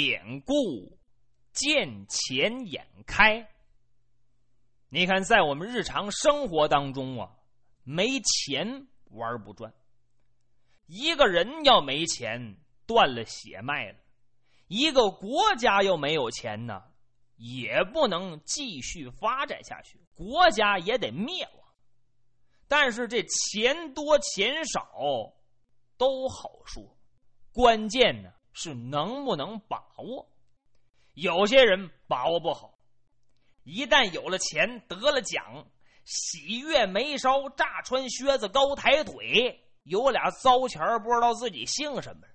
典故见钱眼开。你看，在我们日常生活当中啊，没钱玩不转。一个人要没钱，断了血脉了；一个国家要没有钱呢，也不能继续发展下去，国家也得灭亡。但是这钱多钱少都好说，关键呢是能不能把握。有些人把握不好，一旦有了钱得了奖，喜悦眉梢，乍穿靴子，高抬腿，有俩糟钱不知道自己姓什么。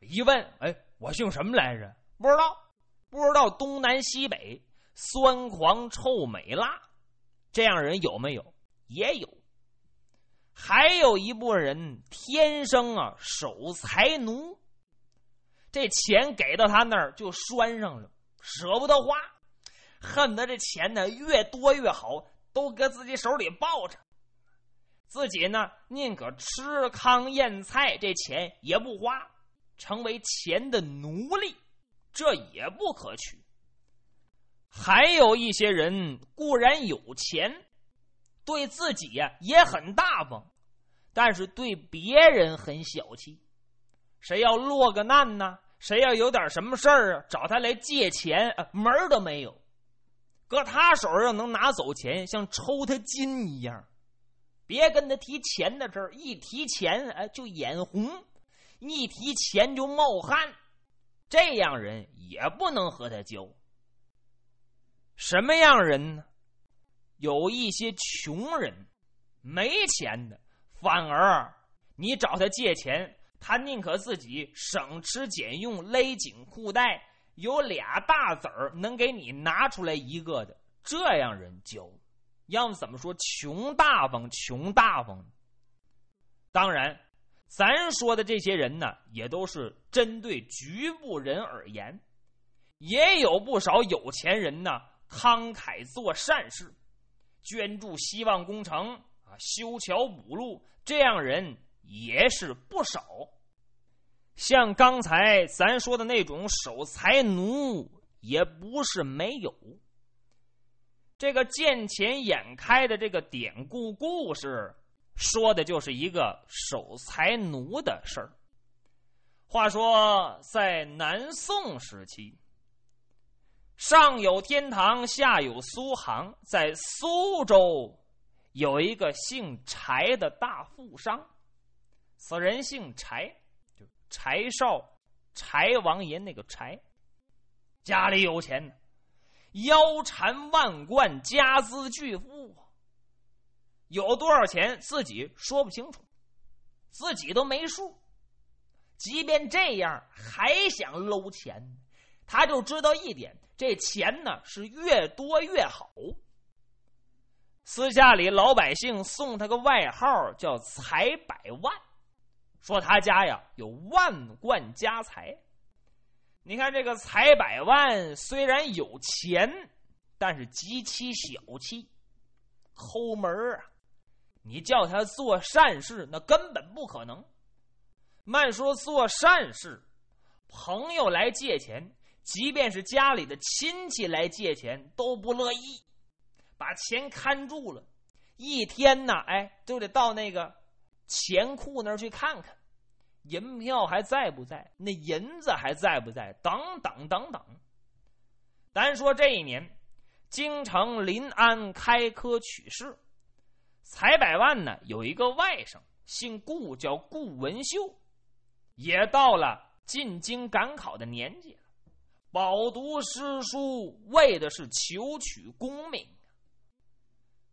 一问，哎，我姓什么来着？不知道，不知道东南西北，酸狂臭美辣，这样人有没有？也有，还有一部分人天生啊守财奴，这钱给到他那儿就拴上了，舍不得花，恨得这钱呢越多越好，都搁自己手里抱着，自己呢宁可吃糠咽菜，这钱也不花，成为钱的奴隶，这也不可取。还有一些人固然有钱。对自己呀也很大方，但是对别人很小气。谁要落个难呢？谁要有点什么事儿啊，找他来借钱，门儿都没有。搁他手上能拿走钱，像抽他筋一样。别跟他提钱的事儿，一提钱哎就眼红，一提钱就冒汗。这样人也不能和他交。什么样人呢？有一些穷人，没钱的，反而你找他借钱，他宁可自己省吃俭用勒紧裤带，有俩大子儿能给你拿出来一个的，这样人交。要么怎么说穷大方？穷大方。当然，咱说的这些人呢，也都是针对局部人而言，也有不少有钱人呢，慷慨做善事。捐助希望工程啊，修桥补路，这样人也是不少。像刚才咱说的那种守财奴，也不是没有。这个见钱眼开的这个典故故事，说的就是一个守财奴的事儿。话说，在南宋时期。上有天堂，下有苏杭。在苏州有一个姓柴的大富商，此人姓柴，就柴少、柴王爷那个柴，家里有钱，腰缠万贯，家资巨富，有多少钱自己说不清楚，自己都没数。即便这样，还想搂钱。他就知道一点，这钱呢是越多越好。私下里老百姓送他个外号叫“财百万”，说他家呀有万贯家财。你看这个“财百万”虽然有钱，但是极其小气，抠门啊！你叫他做善事，那根本不可能。慢说做善事，朋友来借钱。即便是家里的亲戚来借钱都不乐意，把钱看住了，一天呢，哎，就得到那个钱库那儿去看看，银票还在不在，那银子还在不在，等等等等。单说这一年，京城临安开科取士，财百万呢有一个外甥，姓顾，叫顾文秀，也到了进京赶考的年纪了。饱读诗书，为的是求取功名。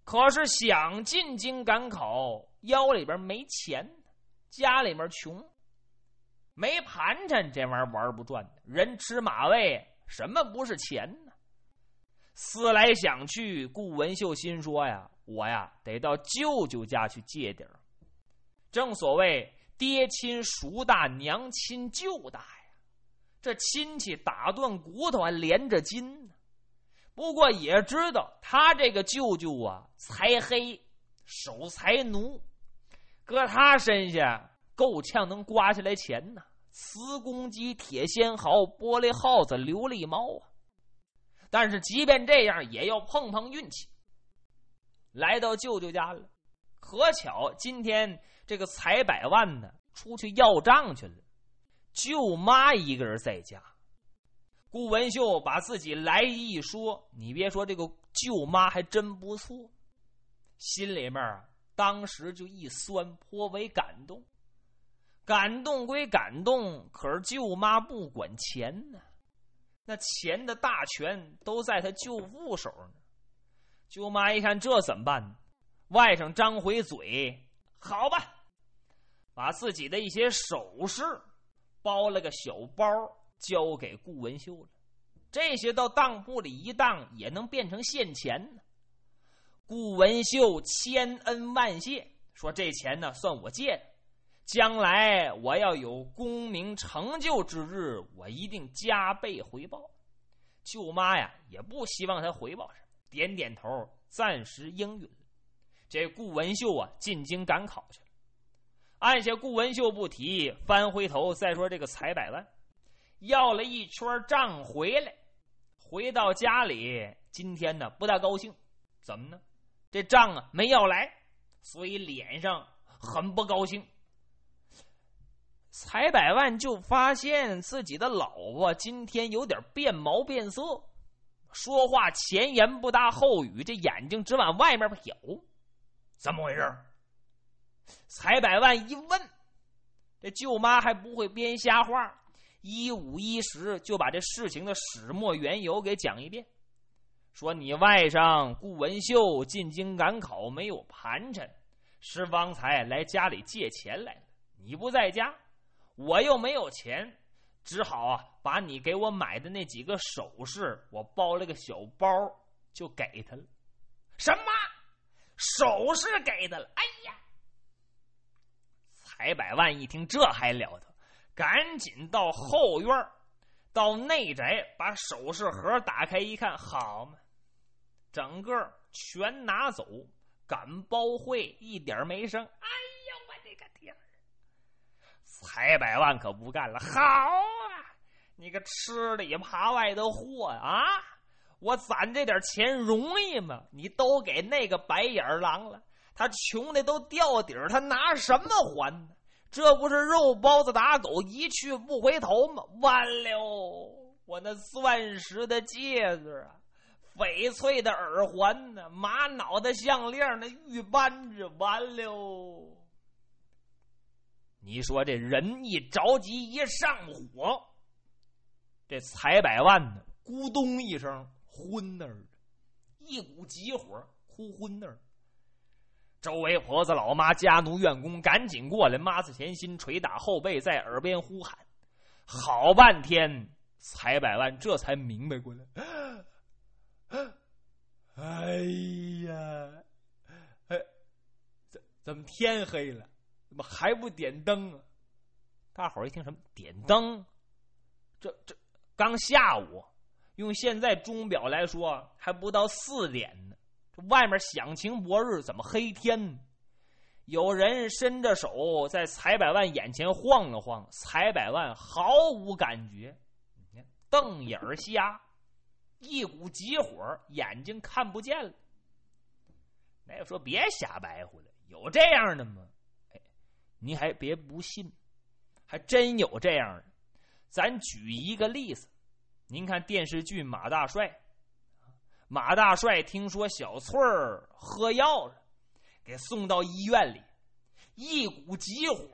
可是想进京赶考，腰里边没钱，家里面穷，没盘缠，这玩意儿玩不转。人吃马喂，什么不是钱呢？思来想去，顾文秀心说呀：“我呀，得到舅舅家去借点正所谓爹亲叔大，娘亲舅大。呀这亲戚打断骨头还连着筋呢，不过也知道他这个舅舅啊，财黑，守财奴，搁他身下够呛能刮下来钱呢。磁公鸡、铁仙毫、玻璃耗子、琉璃猫啊！但是即便这样，也要碰碰运气。来到舅舅家了，可巧今天这个财百万呢出去要账去了，舅妈一个人在家。顾文秀把自己来意一说，你别说，这个舅妈还真不错，心里面啊，当时就一酸，颇为感动。感动归感动，可是舅妈不管钱呢，那钱的大权都在他舅父手呢。舅妈一看这怎么办？外甥张回嘴，好吧，把自己的一些首饰包了个小包。交给顾文秀了，这些到当铺里一当，也能变成现钱呢。顾文秀千恩万谢，说这钱呢算我借的，将来我要有功名成就之日，我一定加倍回报。舅妈呀，也不希望他回报什么，点点头，暂时应允。这顾文秀啊，进京赶考去了。按下顾文秀不提，翻回头再说这个财百万。要了一圈账回来，回到家里，今天呢不大高兴，怎么呢？这账啊没要来，所以脸上很不高兴。财百万就发现自己的老婆今天有点变毛变色，说话前言不搭后语，这眼睛只往外面瞟，怎么回事？财百万一问，这舅妈还不会编瞎话。一五一十就把这事情的始末缘由给讲一遍，说你外甥顾文秀进京赶考没有盘缠，是方才来家里借钱来了。你不在家，我又没有钱，只好啊把你给我买的那几个首饰，我包了个小包就给他了。什么首饰给他了？哎呀！财百万一听这还了得！赶紧到后院到内宅，把首饰盒打开一看，好嘛，整个全拿走，敢包会一点没剩。哎呀，我的个天！财百万可不干了，好啊，你个吃里扒外的货啊！我攒这点钱容易吗？你都给那个白眼狼了，他穷的都掉底儿，他拿什么还呢？这不是肉包子打狗一去不回头吗？完了，我那钻石的戒指啊，翡翠的耳环呢，玛瑙的项链那玉扳指，完了。你说这人一着急一上火，这财百万呢，咕咚一声昏那儿，一股急火哭昏那儿。周围婆子、老妈、家奴、院工赶紧过来，妈子前心，捶打后背，在耳边呼喊。好半天，财百万这才明白过来。哎呀，哎，怎怎么天黑了？怎么还不点灯啊？大伙儿一听什么点灯？这这刚下午，用现在钟表来说，还不到四点呢。外面响晴博日，怎么黑天？有人伸着手在财百万眼前晃了晃，财百万毫无感觉，瞪眼瞎，一股急火，眼睛看不见了。那说别瞎白活了，有这样的吗？哎，你还别不信，还真有这样的。咱举一个例子，您看电视剧《马大帅》。马大帅听说小翠儿喝药了，给送到医院里，一股急火，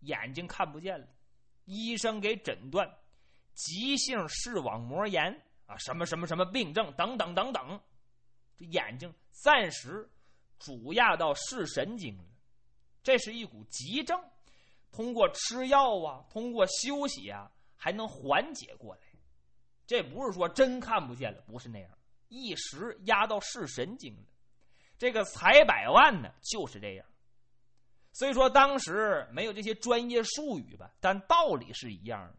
眼睛看不见了。医生给诊断急性视网膜炎啊，什么什么什么病症等等等等，这眼睛暂时主压到视神经了。这是一股急症，通过吃药啊，通过休息啊，还能缓解过来。这不是说真看不见了，不是那样。一时压到视神经了，这个财百万呢就是这样。虽说当时没有这些专业术语吧，但道理是一样的。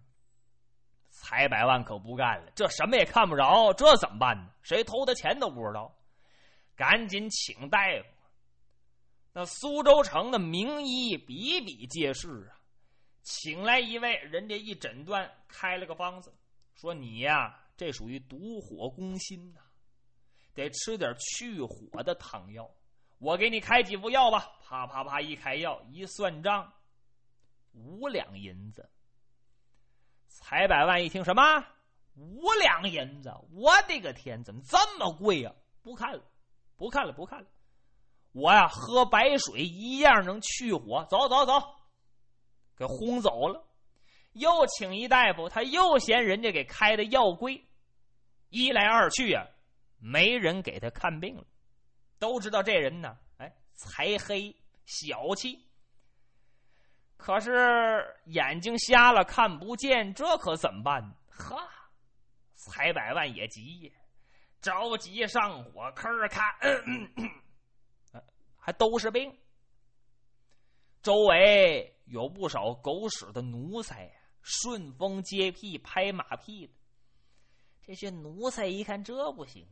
财百万可不干了，这什么也看不着，这怎么办呢？谁偷的钱都不知道，赶紧请大夫。那苏州城的名医比比皆是啊，请来一位，人家一诊断，开了个方子，说你呀，这属于毒火攻心呐，得吃点去火的汤药。我给你开几副药吧。啪啪啪，一开药，一算账，五两银子。财百万一听什么五两银子，我的个天，怎么这么贵呀？不看了，不看了，不看了。我呀，喝白水一样能去火。走走走。给轰走了，又请一大夫，他又嫌人家给开的药贵，一来二去呀，没人给他看病了。都知道这人呢，哎，财黑小气，可是眼睛瞎了看不见，这可怎么办？哈，财百万也急呀，着急上火，吭儿看，还都是病，周围。有不少狗屎的奴才呀，顺风接屁、拍马屁的。这些奴才一看这不行，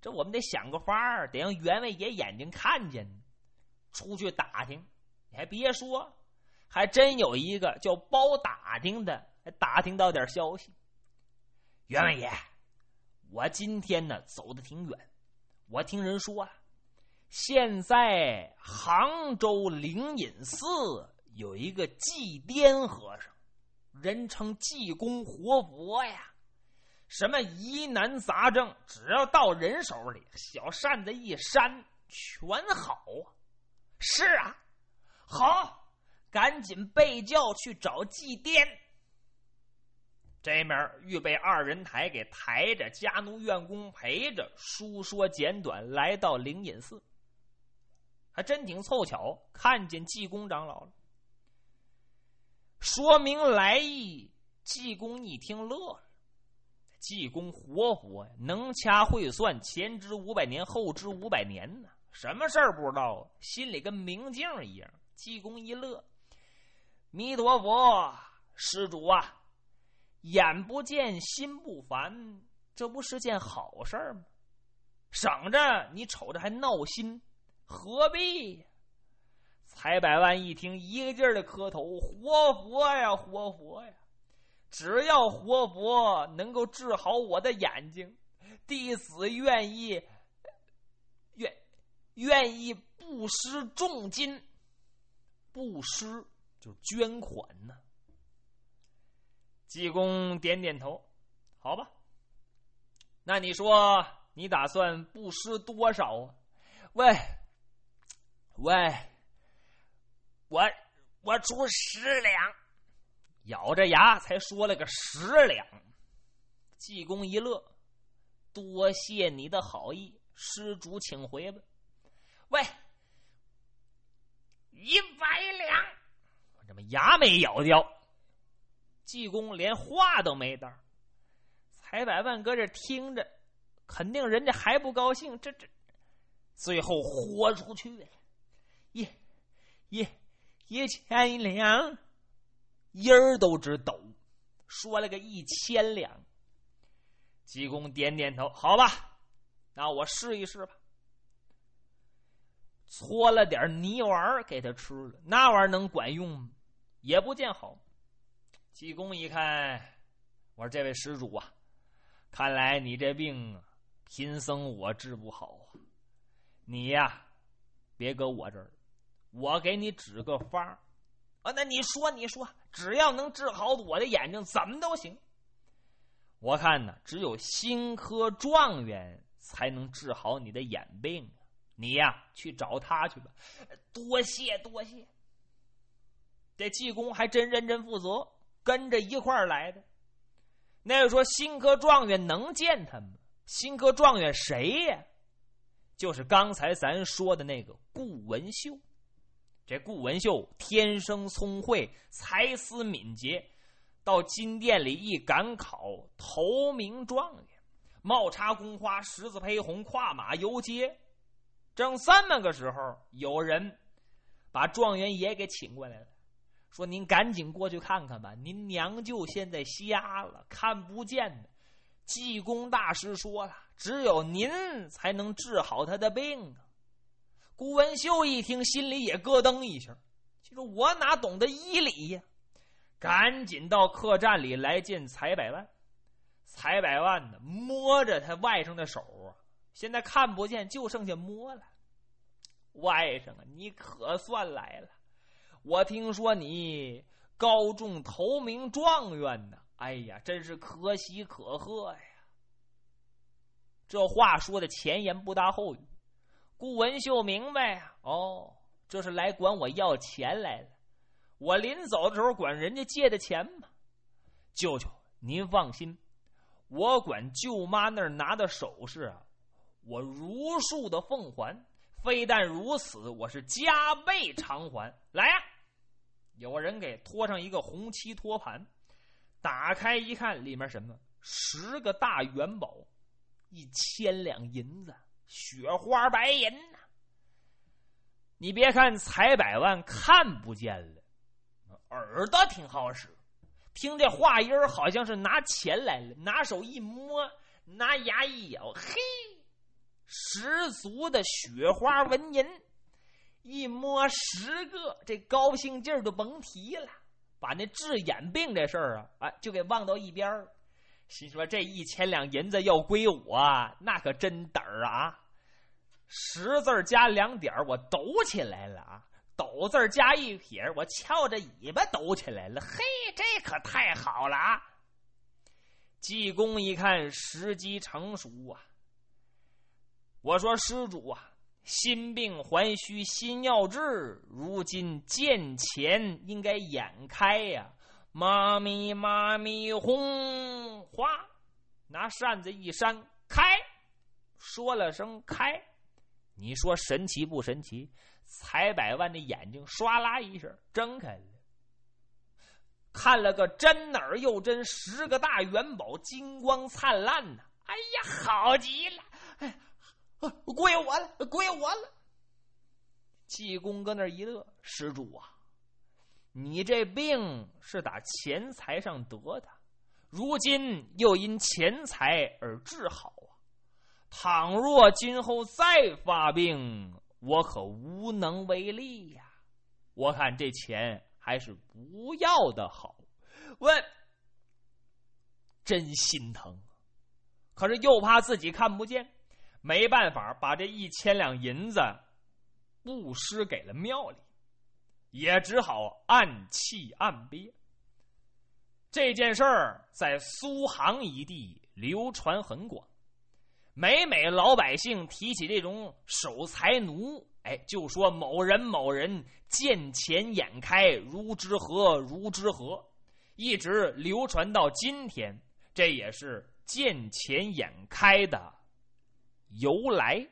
这我们得想个法儿，得让员外爷眼睛看见。出去打听，你还别说，还真有一个叫包打听的，打听到点消息。员外爷，我今天呢走的挺远，我听人说啊，现在杭州灵隐寺。有一个祭奠和尚，人称济公活佛呀。什么疑难杂症，只要到人手里，小扇子一扇，全好啊！是啊，好，赶紧备轿去找祭奠。这面预备二人抬，给抬着，家奴院工陪着，书说简短，来到灵隐寺。还真挺凑巧，看见济公长老了。说明来意，济公一听乐了。济公活佛呀，能掐会算，前知五百年，后知五百年呢。什么事儿不知道啊？心里跟明镜一样。济公一乐，弥陀佛，施主啊，眼不见心不烦，这不是件好事儿吗？省着你瞅着还闹心，何必？财百万一听，一个劲儿的磕头：“活佛呀，活佛呀！只要活佛能够治好我的眼睛，弟子愿意，愿愿意布施重金。布施就是捐款呢。”济公点点头：“好吧，那你说你打算布施多少啊？”喂，喂。我我出十两，咬着牙才说了个十两。济公一乐，多谢你的好意，施主请回吧。喂，一百两，我这么牙没咬掉。济公连话都没道。财百万搁这听着，肯定人家还不高兴。这这，最后豁出去了，一，一。一千两，音儿都直抖，说了个一千两。济公点点头，好吧，那我试一试吧。搓了点泥丸给他吃了，那玩意儿能管用吗？也不见好。济公一看，我说：“这位施主啊，看来你这病，贫僧我治不好啊。你呀，别搁我这儿。”我给你指个方，那你说，你说，只要能治好我的眼睛，怎么都行。我看呢，只有新科状元才能治好你的眼病。你呀，去找他去吧。多谢多谢。这济公还真认真负责，跟着一块儿来的。那个说新科状元能见他吗？新科状元谁呀？就是刚才咱说的那个顾文秀。这顾文秀天生聪慧，才思敏捷，到金殿里一赶考，头名状元，帽插宫花，十字披红，跨马游街。正三么个时候，有人把状元爷给请过来了，说：“您赶紧过去看看吧，您娘舅现在瞎了，看不见呢。济公大师说了，只有您才能治好他的病啊。”顾文秀一听，心里也咯噔一下，就说：“我哪懂得医理呀？赶紧到客栈里来见财百万。财百万呢，摸着他外甥的手啊，现在看不见，就剩下摸了。外甥啊，你可算来了！我听说你高中头名状元呢，哎呀，真是可喜可贺呀！这话说的前言不搭后语，顾文秀明白呀，哦，这是来管我要钱来了。我临走的时候管人家借的钱嘛。舅舅，您放心，我管舅妈那儿拿的首饰啊，我如数的奉还。非但如此，我是加倍偿还。来呀，有个人给托上一个红漆托盘，打开一看，里面什么？十个大元宝，一千两银子，雪花白银呐！你别看财百万看不见了，耳朵挺好使，听这话音好像是拿钱来了，拿手一摸，拿牙一咬，嘿。十足的雪花纹银，一摸十个，这高兴劲儿就甭提了。把那治眼病这事儿啊，啊，就给忘到一边儿。心说这一千两银子要归我，那可真嘚儿啊！十字加两点我抖起来了啊！抖字加一撇我翘着尾巴抖起来了。嘿，这可太好了啊！济公一看时机成熟啊。我说施主啊，心病还需心药治，如今见钱应该眼开呀！妈咪妈咪哄哗，拿扇子一扇开，说了声开，你说神奇不神奇？财百万的眼睛唰啦一声睁开了，看了个真儿又真，十个大元宝金光灿烂呐！哎呀，好极了！哎。归我了，归我了。济公搁那一乐，施主啊，你这病是打钱财上得的，如今又因钱财而治好啊。倘若今后再发病，我可无能为力呀。我看这钱还是不要的好。问，真心疼，可是又怕自己看不见。没办法，把这一千两银子布施给了庙里，也只好暗气暗憋。这件事儿在苏杭一地流传很广，每每老百姓提起这种守财奴，哎，就说某人某人见钱眼开，如之何如之何，一直流传到今天。这也是见钱眼开的。由来。